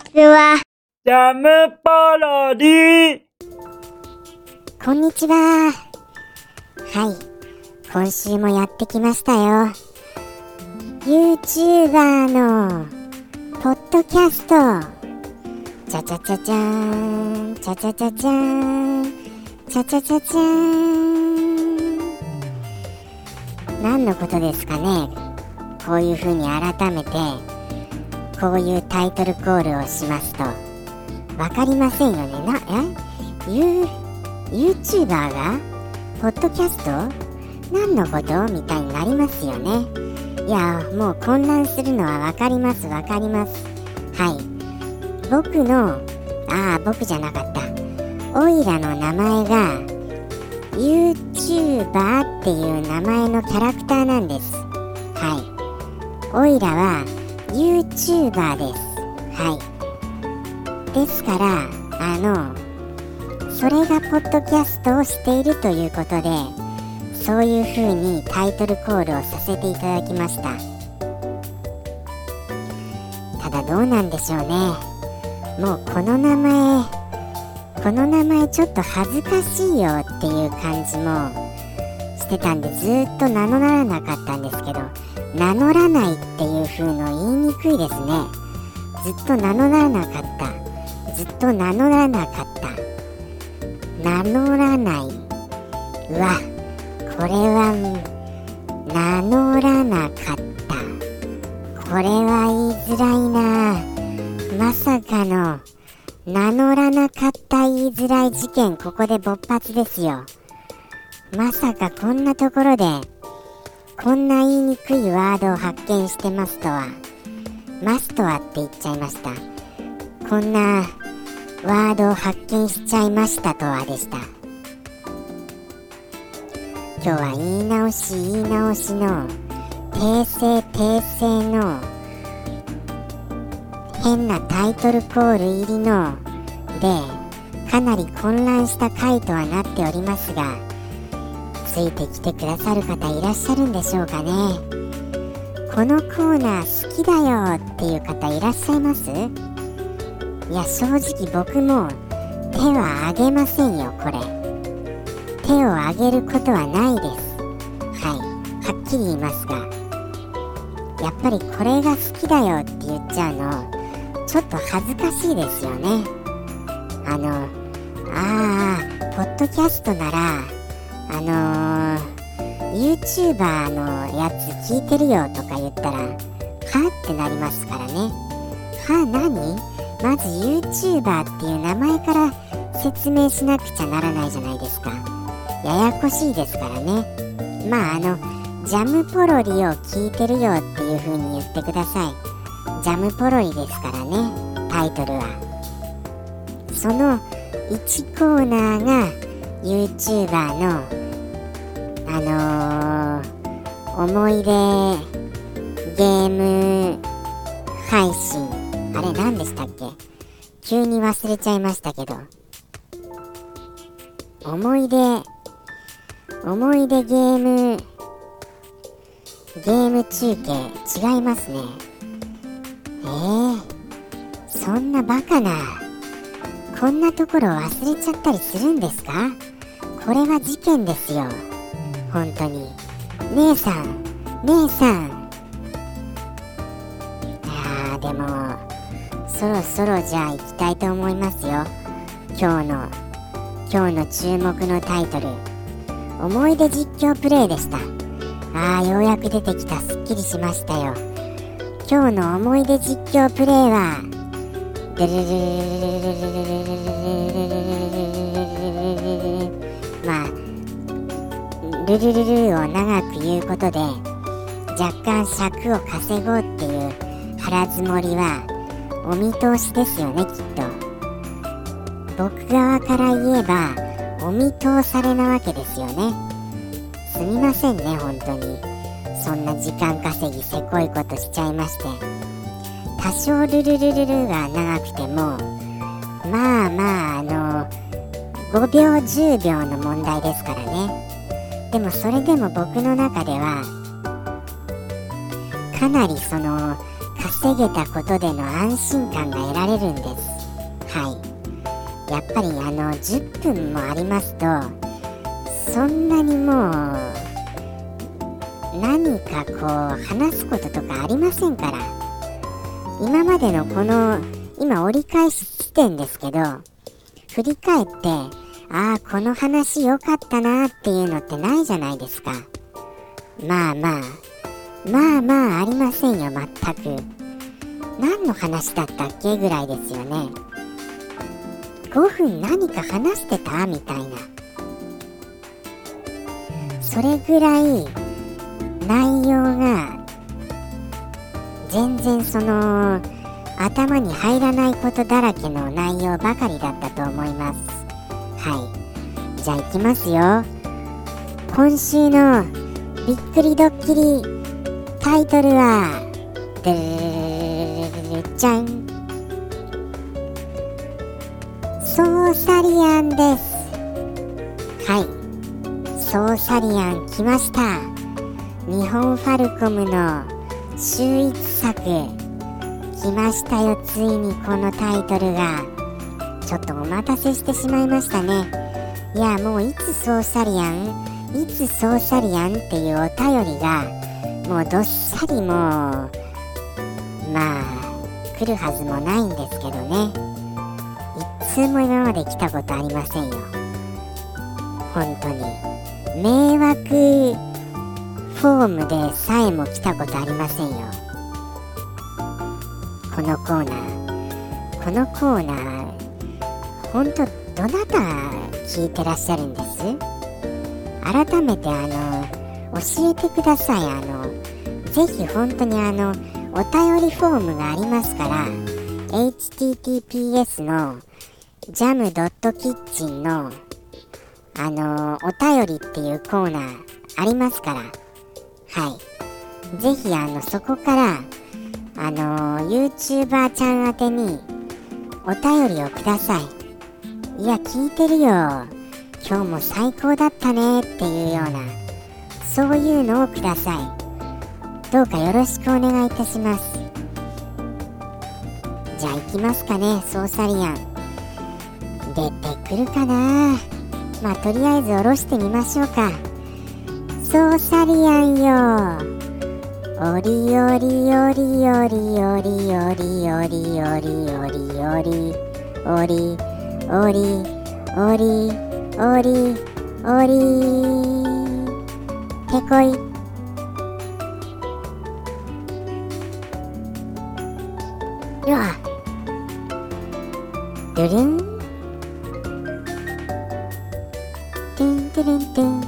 ちは。ジャムパロディこんにちは。はい。今週もやってきましたよ。YouTuber のポッドキャスト。チャチャチャチャーン、チャチャチャチャーン、チャチャチャチャーン。何のことですかねこういう風に改めて、こういうタイトルコールをしますと、わかりませんよね。な、え ?You YouTuber がポッドキャスト何のこと？みたいになりますよね。いや、もう混乱するのはわかります、わかります。はい。僕の、ああ、僕じゃなかった。オイラの名前が YouTuber っていう名前のキャラクターなんです。はい。オイラは YouTuber です。はい。ですから、あの、それがポッドキャストをしているということでそういう風にタイトルコールをさせていただきましたただどうなんでしょうねもうこの名前この名前ちょっと恥ずかしいよっていう感じもしてたんでずっと名乗らなかったんですけど名乗らないっていう風の言いにくいですね。ずっと名乗らなかった。ずっと名乗らなかった。名乗らない。うわ。これは名乗らなかった。これは言いづらいな。まさかの名乗らなかった言いづらい事件ここで勃発ですよ。まさかこんなところでこんな言いにくいワードを発見してますとはマスとはって言っちゃいました。こんなワードを発見しちゃいましたとはでした。今日は言い直し言い直しの訂正訂正の変なタイトルコール入りのでかなり混乱した回とはなっておりますがついてきてくださる方いらっしゃるんでしょうかね。このコーナー好きだよっていう方いらっしゃいます？いや正直僕も手は挙げませんよこれ。手を挙げることはないです。はい。はっきり言いますが。やっぱりこれが好きだよって言っちゃうのちょっと恥ずかしいですよね。あのああポッドキャストならあのー、YouTuber のやつ聞いてるよとか言ったらはってなりますからね。は何？まず YouTuber っていう名前から説明しなくちゃならないじゃないですか。ややこしいですからね。まああのジャムポロリを聞いてるよっていう風に言ってください。ジャムポロリですからねタイトルは。その1コーナーが YouTuber のあのー、思い出ゲーム配信。あれ何でしたっけ？急に忘れちゃいましたけど。思い出思い出ゲームゲーム中継違いますね。えー、そんなバカなこんなところ忘れちゃったりするんですか？これは事件ですよ本当に姉さん姉さん。いやーでもそろそろじゃあ行きたいと思いますよ。今日の今日の注目のタイトル。思い出実況プレイでした。あーようやく出てきた。すっきりしましたよ。今日の思い出実況プレイはルルルルルルルルルルルルルルルルルまあルルルルを長く言うことで若干尺を稼ごうっていう腹積もりはお見通しですよねきっと。僕側から言えばお見通されなわけですよね。すみませんね本当に。そんな時間稼ぎせこいことしちゃいまして。多少ルルルルルが長くてもまあまああの5秒10秒の問題ですからね。でもそれでも僕の中ではかなりその稼げたことでの安心感が得られるんです。はい。やっぱりあの10分もありますとそんなにもう何かこう話すこととかありませんから。今までのこの今折り返し地点ですけど振り返ってああこの話良かったなっていうのってないじゃないですか。まあまあ。まあまあありませんよ全く。何の話だったっけぐらいですよね。5分何か話してたみたいな。それぐらい内容が全然その頭に入らないことだらけの内容ばかりだったと思います。はい。じゃあ行きますよ。今週のびっくりドッキリタイトルはでるるじゃん。ソーサリアンです。はい。ソーサリアン来ました。日本ファルコムの秀逸作。来ましたよついにこのタイトルが。ちょっとお待たせしてしまいましたね。いやもういつソーサリアンいつソーサリアンっていうお便りがもうどっさりもうまあ来るはずもないんですけどね。一通も今まで来たことありませんよ。本当に。迷惑フォームでさえも来たことありませんよ。このコーナー。このコーナー本当どなた聞いてらっしゃるんです？改めてあの教えてください。あのぜひ本当にあのお便りフォームがありますから https のジャムドットキッチンのあのお便りっていうコーナーありますからはい。ぜひあのそこからあの YouTuber ちゃん宛てにお便りをください。いや聞いてるよ。今日も最高だったね。っていうような。そういうのをください。どうかよろしくお願いいたします。じゃあ行きますかねソーサリアン。出てくるかな。まあとりあえず下ろしてみましょうか。ソーサリアンよ。おりおりおりおりおりおりおりおりおりおりおり。おりおりおりおり。てこい。よルルン。トゥントゥルントゥン。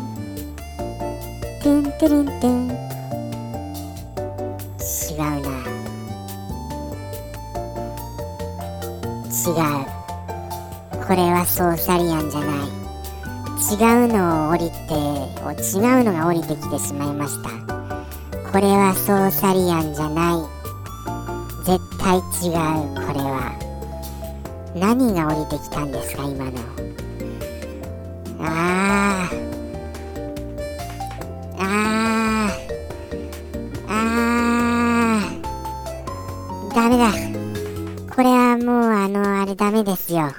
トゥントゥルントゥン。これはソーサリアンじゃない。違うのを降りて違うのが降りてきてしまいました。これはソーサリアンじゃない。絶対違うこれは。何が降りてきたんですか今の。あー。あー。あー。ダメだ。これはもうあのあれダメですよ。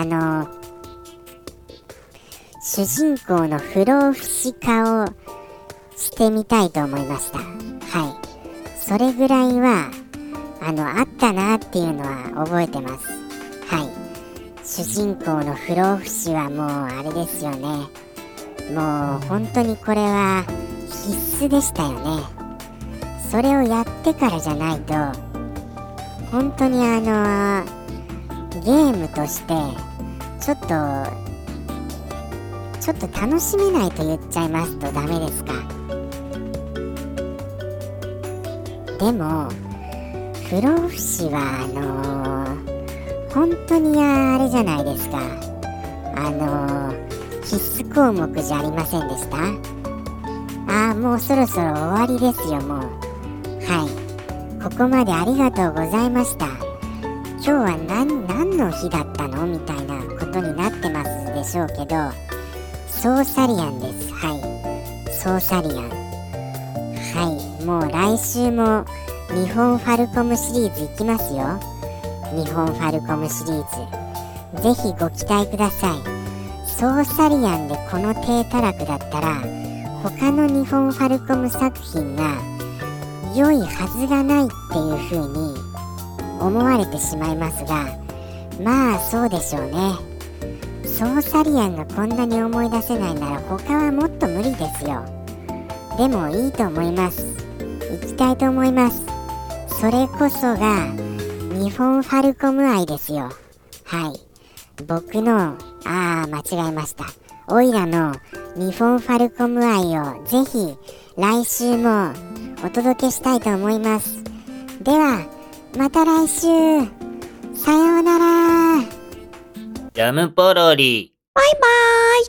あの主人公の不老不死化をしてみたいと思いました。はい。それぐらいはあのあったなっていうのは覚えてます。はい。主人公の不老不死はもうあれですよね。もう本当にこれは必須でしたよね。それをやってからじゃないと本当にあのゲームとしてちょっとちょっと楽しめないと言っちゃいますとダメですか。でも不老不死はあのー、本当にあれじゃないですか。あのー、必須項目じゃありませんでした？ああもうそろそろ終わりですよもう。はい。ここまでありがとうございました。今日は何何の日だったの？みたいな。ことになってますでしょうけどソーサリアンです。はい。ソーサリアン。はい。もう来週も日本ファルコムシリーズいきますよ。日本ファルコムシリーズ。ぜひご期待ください。ソーサリアンでこの低たらくだったら他の日本ファルコム作品が良いはずがないっていう風に思われてしまいますがまあそうでしょうね。ソーサリアンがこんなに思い出せないなら他はもっと無理ですよ。でもいいと思います。行きたいと思います。それこそが日本ファルコム愛ですよ。はい。僕のああ間違えました。オイラの日本ファルコム愛をぜひ来週もお届けしたいと思います。ではまた来週。さようなら。ジャムポロリ。バイバイ